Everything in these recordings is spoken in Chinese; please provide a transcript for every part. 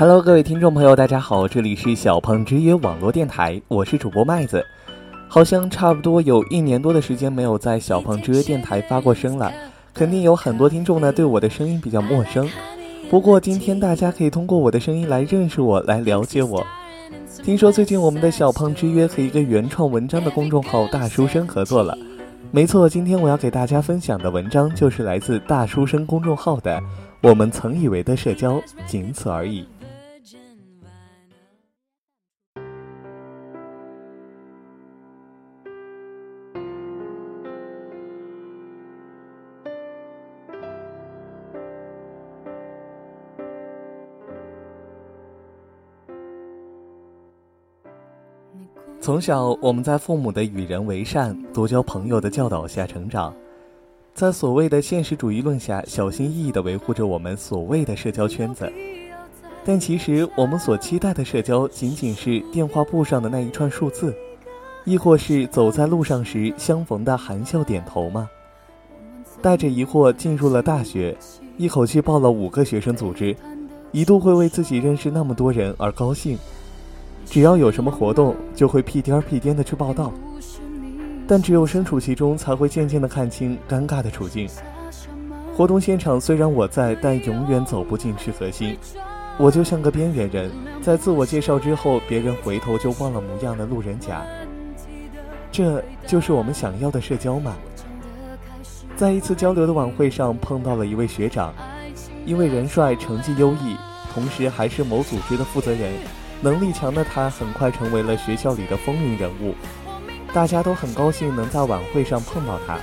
Hello，各位听众朋友，大家好，这里是小胖之约网络电台，我是主播麦子。好像差不多有一年多的时间没有在小胖之约电台发过声了，肯定有很多听众呢对我的声音比较陌生。不过今天大家可以通过我的声音来认识我，来了解我。听说最近我们的小胖之约和一个原创文章的公众号大书生合作了。没错，今天我要给大家分享的文章就是来自大书生公众号的《我们曾以为的社交，仅此而已》。从小，我们在父母的与人为善、多交朋友的教导下成长，在所谓的现实主义论下，小心翼翼地维护着我们所谓的社交圈子。但其实，我们所期待的社交，仅仅是电话簿上的那一串数字，亦或是走在路上时相逢的含笑点头吗？带着疑惑进入了大学，一口气报了五个学生组织，一度会为自己认识那么多人而高兴。只要有什么活动，就会屁颠儿屁颠的去报道。但只有身处其中，才会渐渐的看清尴尬的处境。活动现场虽然我在，但永远走不进去核心。我就像个边缘人，在自我介绍之后，别人回头就忘了模样的路人甲。这就是我们想要的社交吗？在一次交流的晚会上，碰到了一位学长，因为人帅、成绩优异，同时还是某组织的负责人。能力强的他很快成为了学校里的风云人物，大家都很高兴能在晚会上碰到他。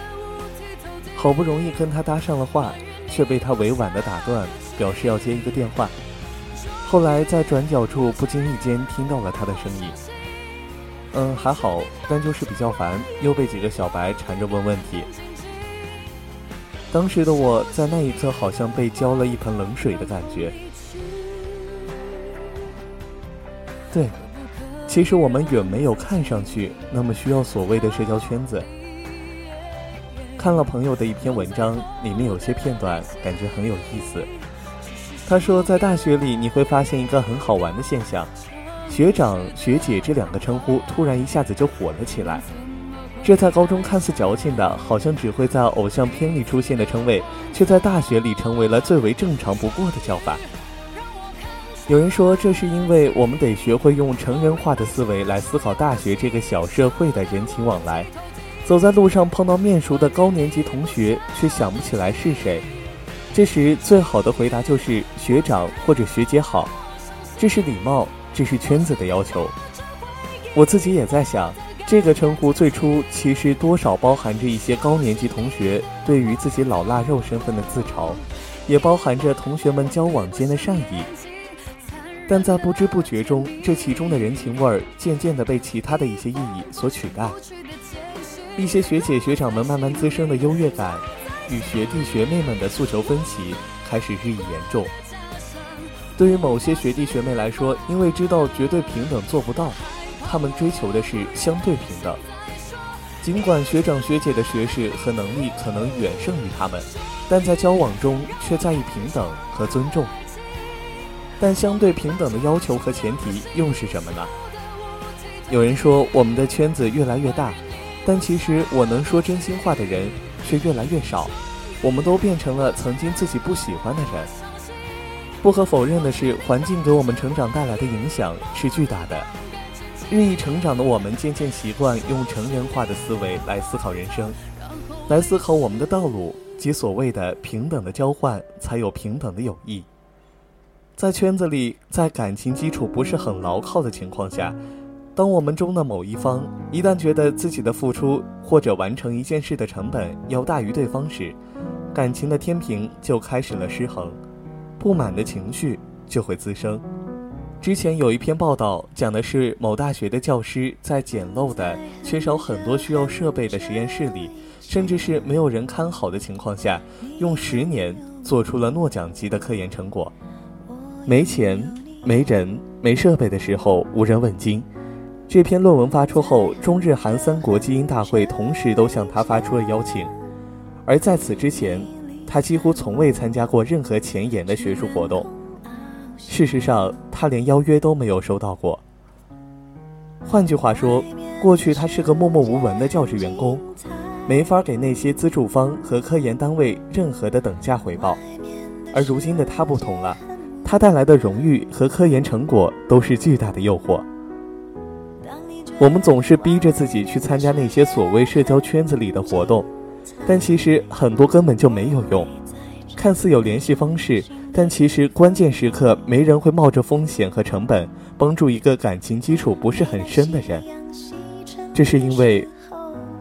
好不容易跟他搭上了话，却被他委婉的打断，表示要接一个电话。后来在转角处不经意间听到了他的声音。嗯，还好，但就是比较烦，又被几个小白缠着问问题。当时的我在那一刻好像被浇了一盆冷水的感觉。对，其实我们远没有看上去那么需要所谓的社交圈子。看了朋友的一篇文章，里面有些片段感觉很有意思。他说，在大学里你会发现一个很好玩的现象：学长、学姐这两个称呼突然一下子就火了起来。这在高中看似矫情的，好像只会在偶像片里出现的称谓，却在大学里成为了最为正常不过的叫法。有人说，这是因为我们得学会用成人化的思维来思考大学这个小社会的人情往来。走在路上碰到面熟的高年级同学，却想不起来是谁，这时最好的回答就是学长或者学姐好，这是礼貌，这是圈子的要求。我自己也在想，这个称呼最初其实多少包含着一些高年级同学对于自己老腊肉身份的自嘲，也包含着同学们交往间的善意。但在不知不觉中，这其中的人情味儿渐渐地被其他的一些意义所取代。一些学姐学长们慢慢滋生的优越感，与学弟学妹们的诉求分歧开始日益严重。对于某些学弟学妹来说，因为知道绝对平等做不到，他们追求的是相对平等。尽管学长学姐的学识和能力可能远胜于他们，但在交往中却在意平等和尊重。但相对平等的要求和前提又是什么呢？有人说我们的圈子越来越大，但其实我能说真心话的人却越来越少。我们都变成了曾经自己不喜欢的人。不可否认的是，环境给我们成长带来的影响是巨大的。日益成长的我们渐渐习惯用成人化的思维来思考人生，来思考我们的道路及所谓的平等的交换，才有平等的友谊。在圈子里，在感情基础不是很牢靠的情况下，当我们中的某一方一旦觉得自己的付出或者完成一件事的成本要大于对方时，感情的天平就开始了失衡，不满的情绪就会滋生。之前有一篇报道讲的是某大学的教师在简陋的、缺少很多需要设备的实验室里，甚至是没有人看好的情况下，用十年做出了诺奖级的科研成果。没钱、没人、没设备的时候，无人问津。这篇论文发出后，中日韩三国基因大会同时都向他发出了邀请。而在此之前，他几乎从未参加过任何前沿的学术活动。事实上，他连邀约都没有收到过。换句话说，过去他是个默默无闻的教职员工，没法给那些资助方和科研单位任何的等价回报。而如今的他不同了，他带来的荣誉和科研成果都是巨大的诱惑。我们总是逼着自己去参加那些所谓社交圈子里的活动，但其实很多根本就没有用。看似有联系方式，但其实关键时刻没人会冒着风险和成本帮助一个感情基础不是很深的人。这是因为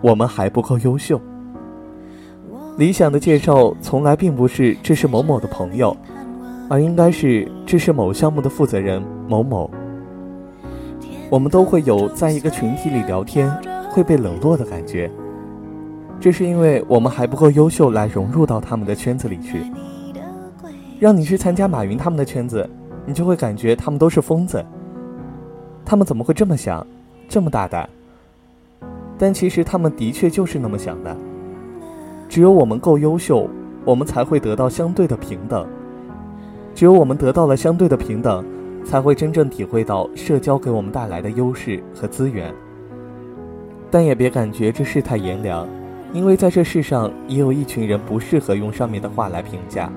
我们还不够优秀。理想的介绍从来并不是这是某某的朋友，而应该是这是某项目的负责人某某。我们都会有在一个群体里聊天会被冷落的感觉，这是因为我们还不够优秀来融入到他们的圈子里去。让你去参加马云他们的圈子，你就会感觉他们都是疯子。他们怎么会这么想，这么大胆？但其实他们的确就是那么想的。只有我们够优秀，我们才会得到相对的平等。只有我们得到了相对的平等。才会真正体会到社交给我们带来的优势和资源。但也别感觉这世态炎凉，因为在这世上也有一群人不适合用上面的话来评价，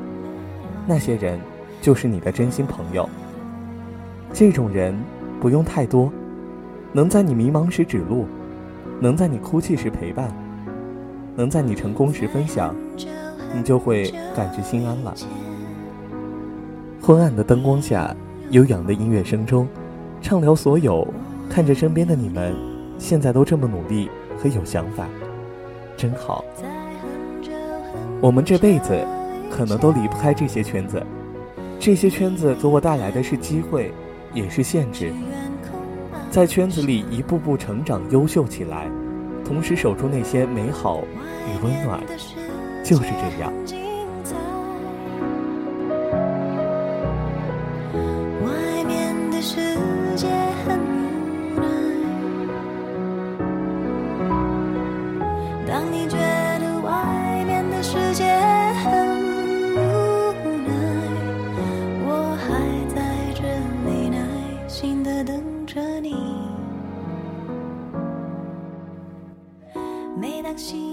那些人就是你的真心朋友。这种人不用太多，能在你迷茫时指路，能在你哭泣时陪伴，能在你成功时分享，你就会感觉心安了。昏暗的灯光下。悠扬的音乐声中，畅聊所有。看着身边的你们，现在都这么努力和有想法，真好。我们这辈子可能都离不开这些圈子，这些圈子给我带来的是机会，也是限制。在圈子里一步步成长、优秀起来，同时守住那些美好与温暖，就是这样。让你。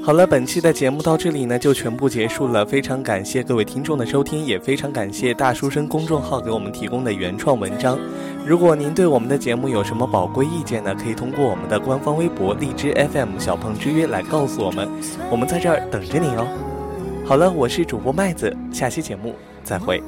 好了，本期的节目到这里呢就全部结束了。非常感谢各位听众的收听，也非常感谢大书生公众号给我们提供的原创文章。如果您对我们的节目有什么宝贵意见呢，可以通过我们的官方微博荔枝 FM 小鹏之约来告诉我们，我们在这儿等着你哦。好了，我是主播麦子，下期节目再会。